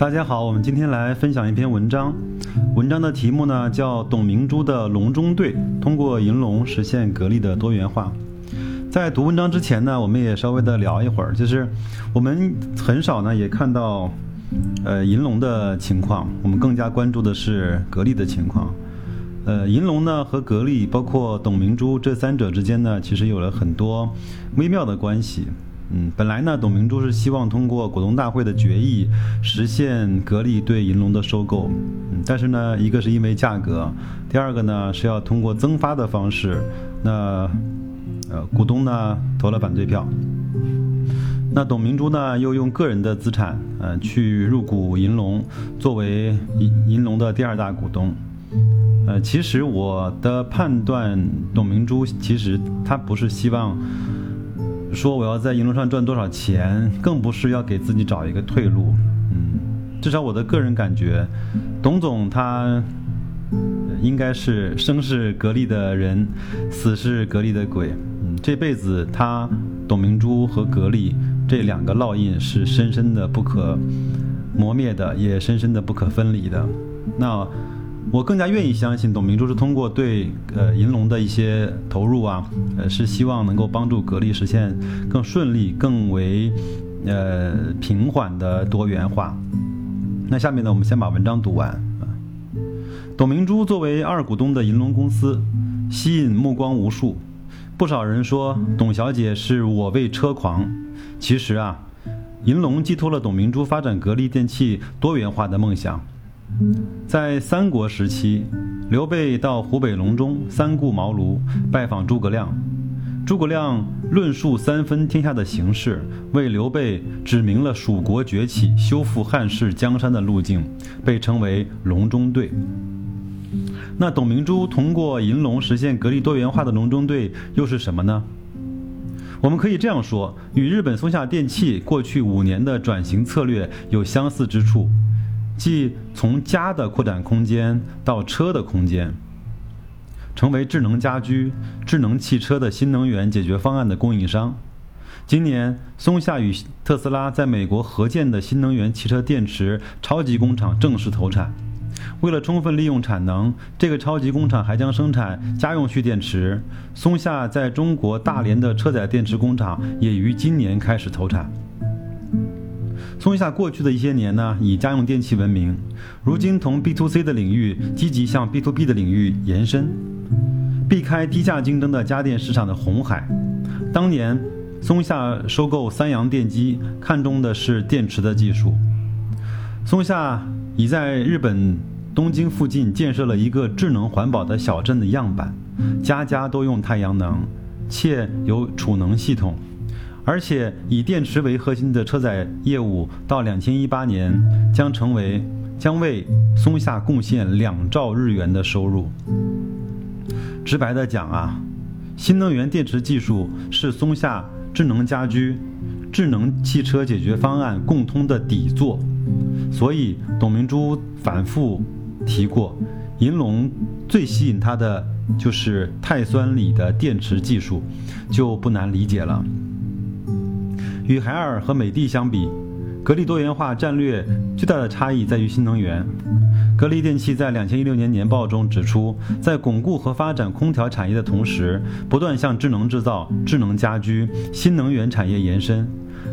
大家好，我们今天来分享一篇文章，文章的题目呢叫董明珠的隆中对，通过银龙实现格力的多元化。在读文章之前呢，我们也稍微的聊一会儿，就是我们很少呢也看到，呃，银龙的情况，我们更加关注的是格力的情况。呃，银龙呢和格力，包括董明珠这三者之间呢，其实有了很多微妙的关系。嗯，本来呢，董明珠是希望通过股东大会的决议实现格力对银龙的收购，嗯，但是呢，一个是因为价格，第二个呢是要通过增发的方式，那呃股东呢投了反对票，那董明珠呢又用个人的资产呃去入股银龙，作为银银龙的第二大股东，呃，其实我的判断，董明珠其实她不是希望。说我要在银龙上赚多少钱，更不是要给自己找一个退路。嗯，至少我的个人感觉，董总他应该是生是格力的人，死是格力的鬼。嗯，这辈子他董明珠和格力这两个烙印是深深的不可磨灭的，也深深的不可分离的。那。我更加愿意相信，董明珠是通过对呃银龙的一些投入啊，呃是希望能够帮助格力实现更顺利、更为呃平缓的多元化。那下面呢，我们先把文章读完。董明珠作为二股东的银龙公司，吸引目光无数，不少人说董小姐是我为车狂。其实啊，银龙寄托了董明珠发展格力电器多元化的梦想。在三国时期，刘备到湖北隆中三顾茅庐拜访诸葛亮，诸葛亮论述三分天下的形势，为刘备指明了蜀国崛起、修复汉室江山的路径，被称为隆中对。那董明珠通过银龙实现格力多元化的隆中对又是什么呢？我们可以这样说，与日本松下电器过去五年的转型策略有相似之处。即从家的扩展空间到车的空间，成为智能家居、智能汽车的新能源解决方案的供应商。今年，松下与特斯拉在美国合建的新能源汽车电池超级工厂正式投产。为了充分利用产能，这个超级工厂还将生产家用蓄电池。松下在中国大连的车载电池工厂也于今年开始投产。松下过去的一些年呢，以家用电器闻名，如今从 B to C 的领域积极向 B to B 的领域延伸，避开低价竞争的家电市场的红海。当年，松下收购三洋电机，看中的是电池的技术。松下已在日本东京附近建设了一个智能环保的小镇的样板，家家都用太阳能，且有储能系统。而且以电池为核心的车载业务，到两千一八年将成为将为松下贡献两兆日元的收入。直白的讲啊，新能源电池技术是松下智能家居、智能汽车解决方案共通的底座。所以董明珠反复提过，银龙最吸引他的就是碳酸锂的电池技术，就不难理解了。与海尔和美的相比，格力多元化战略最大的差异在于新能源。格力电器在两千一六年年报中指出，在巩固和发展空调产业的同时，不断向智能制造、智能家居、新能源产业延伸。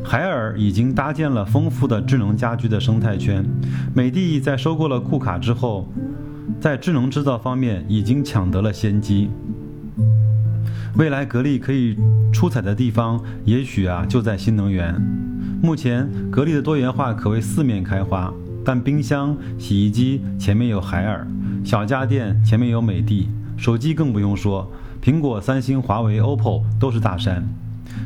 海尔已经搭建了丰富的智能家居的生态圈，美的在收购了库卡之后，在智能制造方面已经抢得了先机。未来格力可以出彩的地方，也许啊就在新能源。目前格力的多元化可谓四面开花，但冰箱、洗衣机前面有海尔，小家电前面有美的，手机更不用说，苹果、三星、华为、OPPO 都是大山。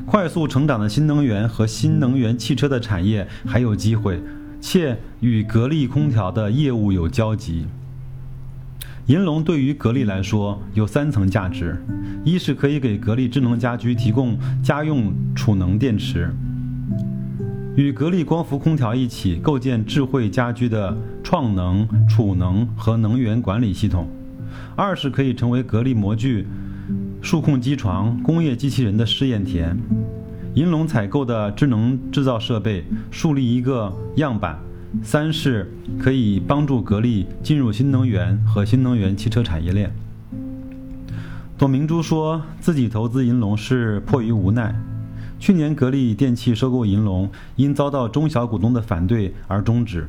快速成长的新能源和新能源汽车的产业还有机会，且与格力空调的业务有交集。银龙对于格力来说有三层价值：一是可以给格力智能家居提供家用储能电池，与格力光伏空调一起构建智慧家居的创能、储能和能源管理系统；二是可以成为格力模具、数控机床、工业机器人的试验田。银龙采购的智能制造设备，树立一个样板。三是可以帮助格力进入新能源和新能源汽车产业链。董明珠说自己投资银龙是迫于无奈。去年格力电器收购银龙，因遭到中小股东的反对而终止。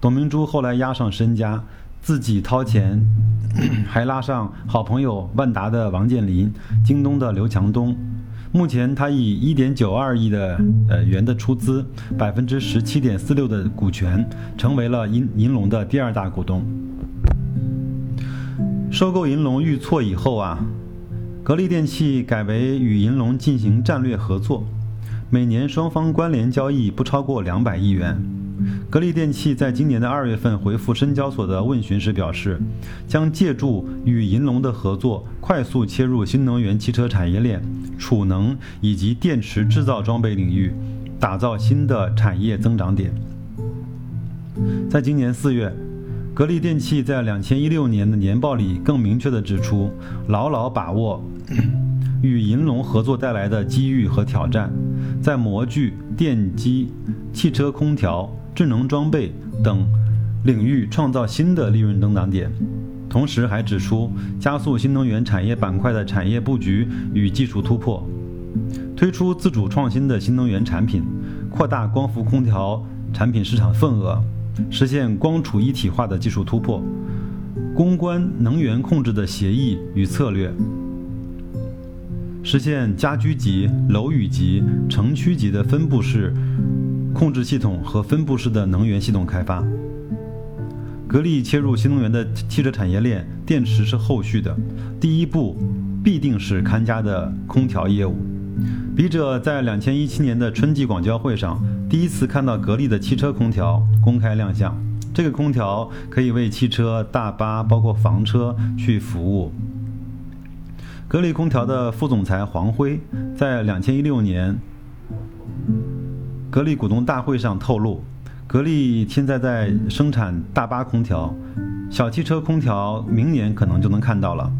董明珠后来押上身家，自己掏钱，还拉上好朋友万达的王健林、京东的刘强东。目前，他以一点九二亿的呃元的出资，百分之十七点四六的股权，成为了银银龙的第二大股东。收购银龙遇挫以后啊。格力电器改为与银龙进行战略合作，每年双方关联交易不超过两百亿元。格力电器在今年的二月份回复深交所的问询时表示，将借助与银龙的合作，快速切入新能源汽车产业链、储能以及电池制造装备领域，打造新的产业增长点。在今年四月。格力电器在两千一六年的年报里更明确地指出，牢牢把握与银龙合作带来的机遇和挑战，在模具、电机、汽车空调、智能装备等领域创造新的利润增长点。同时还指出，加速新能源产业板块的产业布局与技术突破，推出自主创新的新能源产品，扩大光伏空调产品市场份额。实现光储一体化的技术突破，攻关能源控制的协议与策略，实现家居级、楼宇级、城区级的分布式控制系统和分布式的能源系统开发。格力切入新能源的汽车产业链，电池是后续的，第一步必定是看家的空调业务。笔者在两千一七年的春季广交会上，第一次看到格力的汽车空调公开亮相。这个空调可以为汽车、大巴，包括房车去服务。格力空调的副总裁黄辉在两千一六年格力股东大会上透露，格力现在在生产大巴空调，小汽车空调明年可能就能看到了。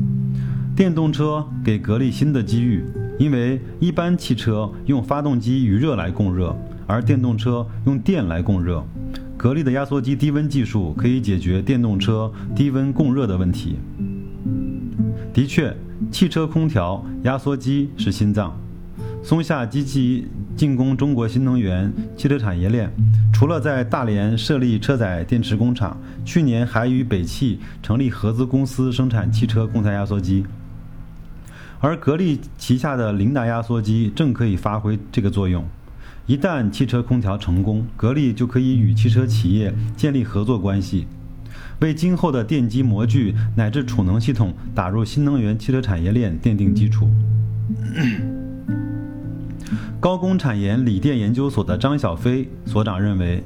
电动车给格力新的机遇。因为一般汽车用发动机余热来供热，而电动车用电来供热。格力的压缩机低温技术可以解决电动车低温供热的问题。的确，汽车空调压缩机是心脏。松下积极进攻中国新能源汽车产业链，除了在大连设立车载电池工厂，去年还与北汽成立合资公司生产汽车空调压缩机。而格力旗下的琳达压缩机正可以发挥这个作用。一旦汽车空调成功，格力就可以与汽车企业建立合作关系，为今后的电机模具乃至储能系统打入新能源汽车产业链奠定基础。高工产研锂电研究所的张小飞所长认为，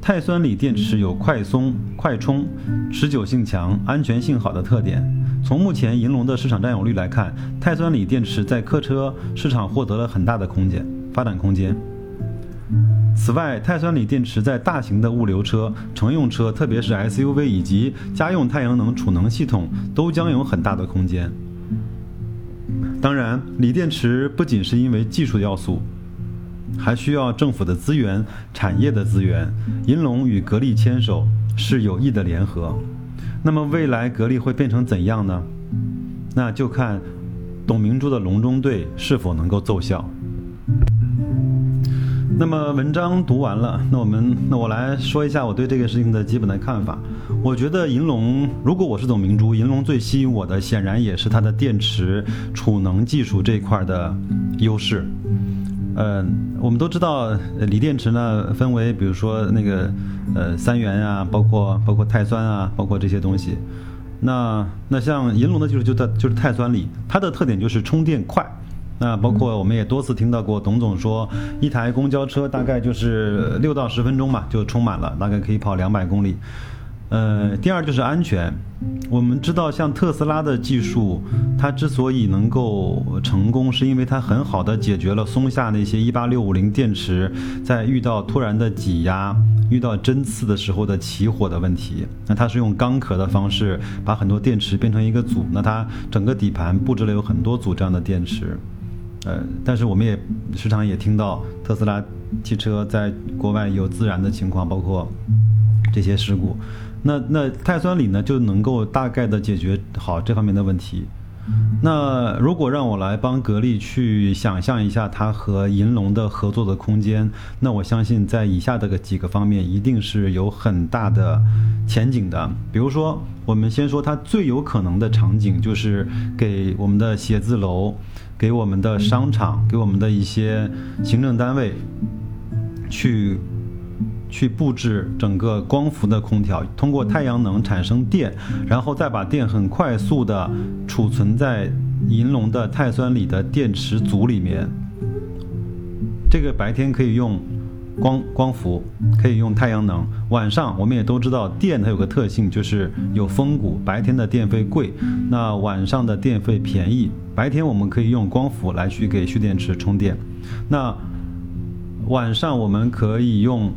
碳酸锂电池有快松、快充、持久性强、安全性好的特点。从目前银龙的市场占有率来看，碳酸锂电池在客车市场获得了很大的空间发展空间。此外，碳酸锂电池在大型的物流车、乘用车，特别是 SUV 以及家用太阳能储能系统，都将有很大的空间。当然，锂电池不仅是因为技术要素，还需要政府的资源、产业的资源。银龙与格力牵手是有益的联合。那么未来格力会变成怎样呢？那就看董明珠的隆中对是否能够奏效。那么文章读完了，那我们那我来说一下我对这个事情的基本的看法。我觉得银龙，如果我是董明珠，银龙最吸引我的显然也是它的电池储能技术这一块的优势。呃，我们都知道锂电池呢分为，比如说那个。呃，三元啊，包括包括碳酸啊，包括这些东西。那那像银龙的技术就在就是碳酸锂，它的特点就是充电快。那包括我们也多次听到过董总说，一台公交车大概就是六到十分钟吧就充满了，大概可以跑两百公里。呃，第二就是安全。我们知道，像特斯拉的技术，它之所以能够成功，是因为它很好的解决了松下那些一八六五零电池在遇到突然的挤压、遇到针刺的时候的起火的问题。那它是用钢壳的方式把很多电池变成一个组，那它整个底盘布置了有很多组这样的电池。呃，但是我们也时常也听到特斯拉汽车在国外有自燃的情况，包括这些事故。那那碳酸锂呢，就能够大概的解决好这方面的问题。那如果让我来帮格力去想象一下它和银龙的合作的空间，那我相信在以下的几个方面一定是有很大的前景的。比如说，我们先说它最有可能的场景，就是给我们的写字楼、给我们的商场、给我们的一些行政单位去。去布置整个光伏的空调，通过太阳能产生电，然后再把电很快速的储存在银龙的碳酸锂的电池组里面。这个白天可以用光光伏，可以用太阳能。晚上我们也都知道，电它有个特性，就是有峰谷，白天的电费贵，那晚上的电费便宜。白天我们可以用光伏来去给蓄电池充电，那晚上我们可以用。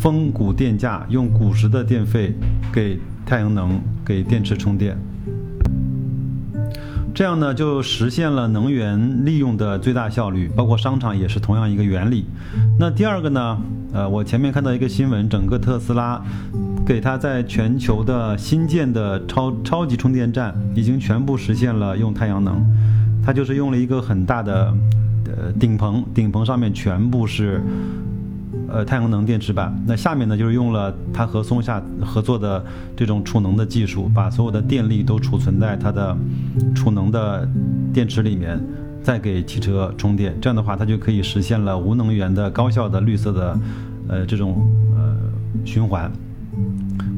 峰谷电价用古时的电费给太阳能给电池充电，这样呢就实现了能源利用的最大效率。包括商场也是同样一个原理。那第二个呢？呃，我前面看到一个新闻，整个特斯拉给它在全球的新建的超超级充电站已经全部实现了用太阳能。它就是用了一个很大的呃顶棚，顶棚上面全部是。呃，太阳能电池板，那下面呢就是用了它和松下合作的这种储能的技术，把所有的电力都储存在它的储能的电池里面，再给汽车充电。这样的话，它就可以实现了无能源的高效的绿色的呃这种呃循环。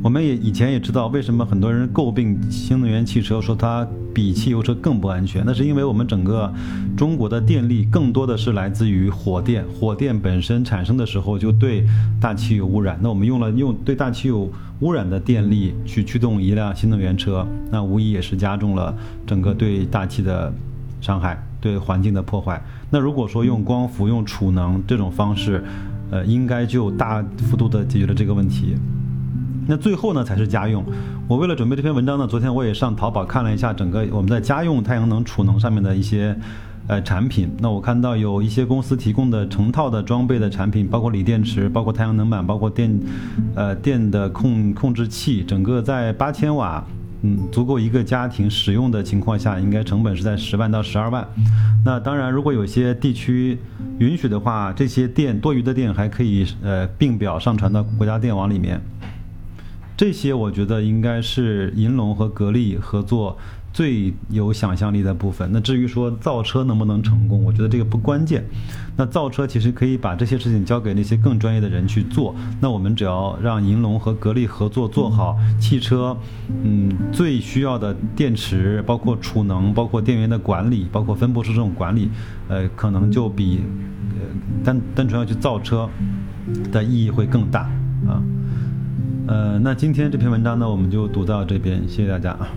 我们也以前也知道，为什么很多人诟病新能源汽车，说它比汽油车更不安全？那是因为我们整个中国的电力更多的是来自于火电，火电本身产生的时候就对大气有污染。那我们用了用对大气有污染的电力去驱动一辆新能源车，那无疑也是加重了整个对大气的伤害，对环境的破坏。那如果说用光伏、用储能这种方式，呃，应该就大幅度的解决了这个问题。那最后呢才是家用。我为了准备这篇文章呢，昨天我也上淘宝看了一下整个我们在家用太阳能储能上面的一些呃产品。那我看到有一些公司提供的成套的装备的产品，包括锂电池，包括太阳能板，包括电呃电的控控制器，整个在八千瓦，嗯，足够一个家庭使用的情况下，应该成本是在十万到十二万。那当然，如果有些地区允许的话，这些电多余的电还可以呃并表上传到国家电网里面。这些我觉得应该是银龙和格力合作最有想象力的部分。那至于说造车能不能成功，我觉得这个不关键。那造车其实可以把这些事情交给那些更专业的人去做。那我们只要让银龙和格力合作做好汽车，嗯，最需要的电池，包括储能，包括电源的管理，包括分布式这种管理，呃，可能就比呃单单纯要去造车的意义会更大啊。呃，那今天这篇文章呢，我们就读到这边，谢谢大家啊。